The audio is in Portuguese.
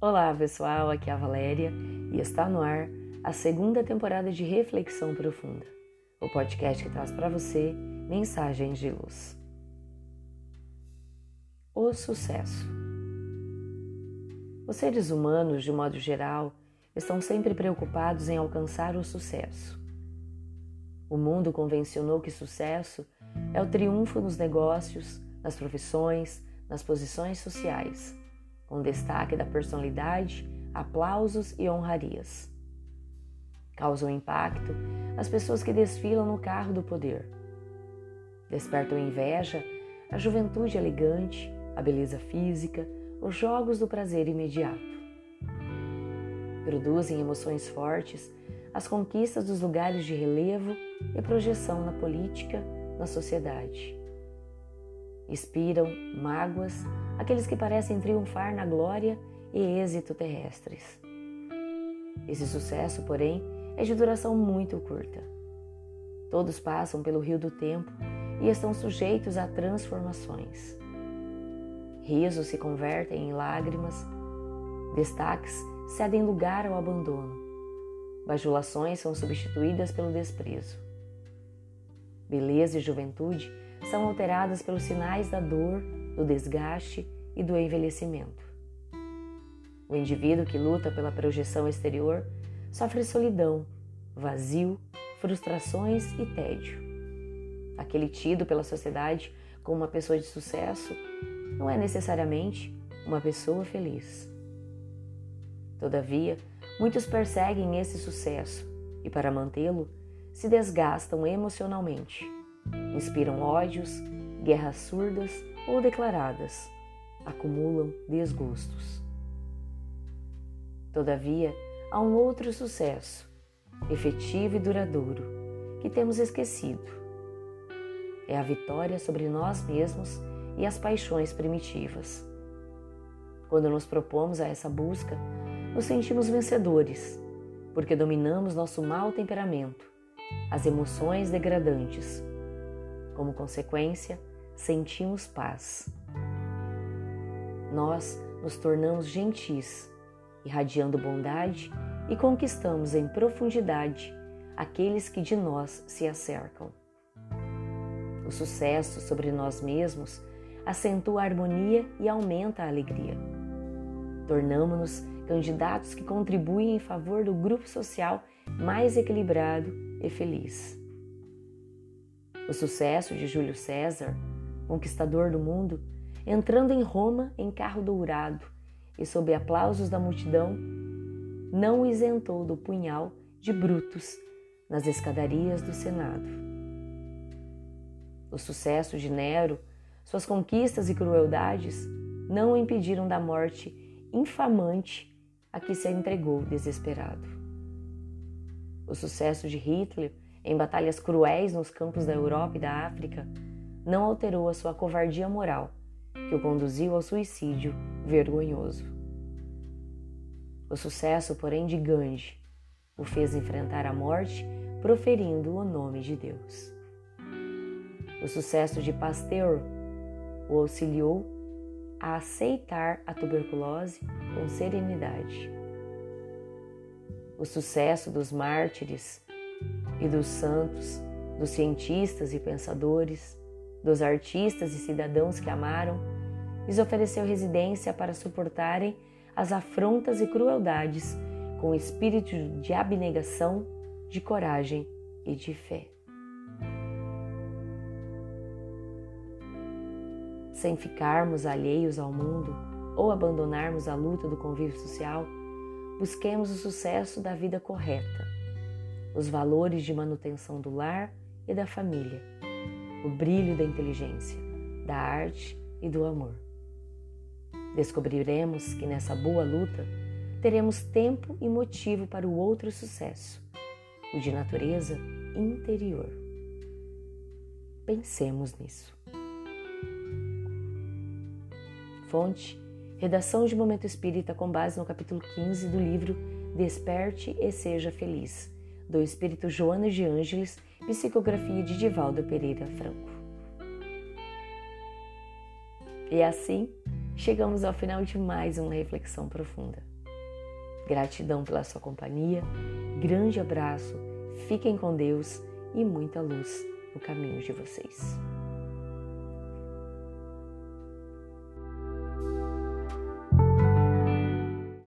Olá pessoal, aqui é a Valéria e está no ar a segunda temporada de Reflexão Profunda, o podcast que traz para você mensagens de luz. O sucesso. Os seres humanos, de modo geral, estão sempre preocupados em alcançar o sucesso. O mundo convencionou que sucesso é o triunfo nos negócios, nas profissões, nas posições sociais com destaque da personalidade, aplausos e honrarias. Causam impacto as pessoas que desfilam no carro do poder. Despertam inveja a juventude elegante, a beleza física, os jogos do prazer imediato. Produzem emoções fortes as conquistas dos lugares de relevo e projeção na política, na sociedade. Inspiram mágoas aqueles que parecem triunfar na glória e êxito terrestres. Esse sucesso, porém, é de duração muito curta. Todos passam pelo rio do tempo e estão sujeitos a transformações. Risos se convertem em lágrimas, destaques cedem lugar ao abandono, bajulações são substituídas pelo desprezo. Beleza e juventude são alteradas pelos sinais da dor do desgaste e do envelhecimento. O indivíduo que luta pela projeção exterior sofre solidão, vazio, frustrações e tédio. Aquele tido pela sociedade como uma pessoa de sucesso não é necessariamente uma pessoa feliz. Todavia, muitos perseguem esse sucesso e, para mantê-lo, se desgastam emocionalmente, inspiram ódios, guerras surdas ou declaradas, acumulam desgostos. Todavia, há um outro sucesso, efetivo e duradouro, que temos esquecido. É a vitória sobre nós mesmos e as paixões primitivas. Quando nos propomos a essa busca, nos sentimos vencedores, porque dominamos nosso mau temperamento, as emoções degradantes. Como consequência, sentimos paz. Nós nos tornamos gentis, irradiando bondade e conquistamos em profundidade aqueles que de nós se acercam. O sucesso sobre nós mesmos acentua a harmonia e aumenta a alegria. Tornamos-nos candidatos que contribuem em favor do grupo social mais equilibrado e feliz. O sucesso de Júlio César conquistador do mundo, entrando em Roma em carro dourado e sob aplausos da multidão, não o isentou do punhal de Brutus nas escadarias do Senado. O sucesso de Nero, suas conquistas e crueldades não o impediram da morte infamante a que se entregou desesperado. O sucesso de Hitler em batalhas cruéis nos campos da Europa e da África não alterou a sua covardia moral, que o conduziu ao suicídio vergonhoso. O sucesso, porém, de Gandhi o fez enfrentar a morte proferindo o nome de Deus. O sucesso de Pasteur o auxiliou a aceitar a tuberculose com serenidade. O sucesso dos mártires e dos santos, dos cientistas e pensadores, dos artistas e cidadãos que amaram, lhes ofereceu residência para suportarem as afrontas e crueldades com espírito de abnegação, de coragem e de fé. Sem ficarmos alheios ao mundo ou abandonarmos a luta do convívio social, busquemos o sucesso da vida correta, os valores de manutenção do lar e da família o brilho da inteligência, da arte e do amor. Descobriremos que nessa boa luta teremos tempo e motivo para o outro sucesso, o de natureza interior. Pensemos nisso. Fonte: Redação de Momento Espírita com base no capítulo 15 do livro Desperte e Seja Feliz, do Espírito Joana de Ângeles Psicografia de Divaldo Pereira Franco. E assim, chegamos ao final de mais uma reflexão profunda. Gratidão pela sua companhia, grande abraço, fiquem com Deus e muita luz no caminho de vocês.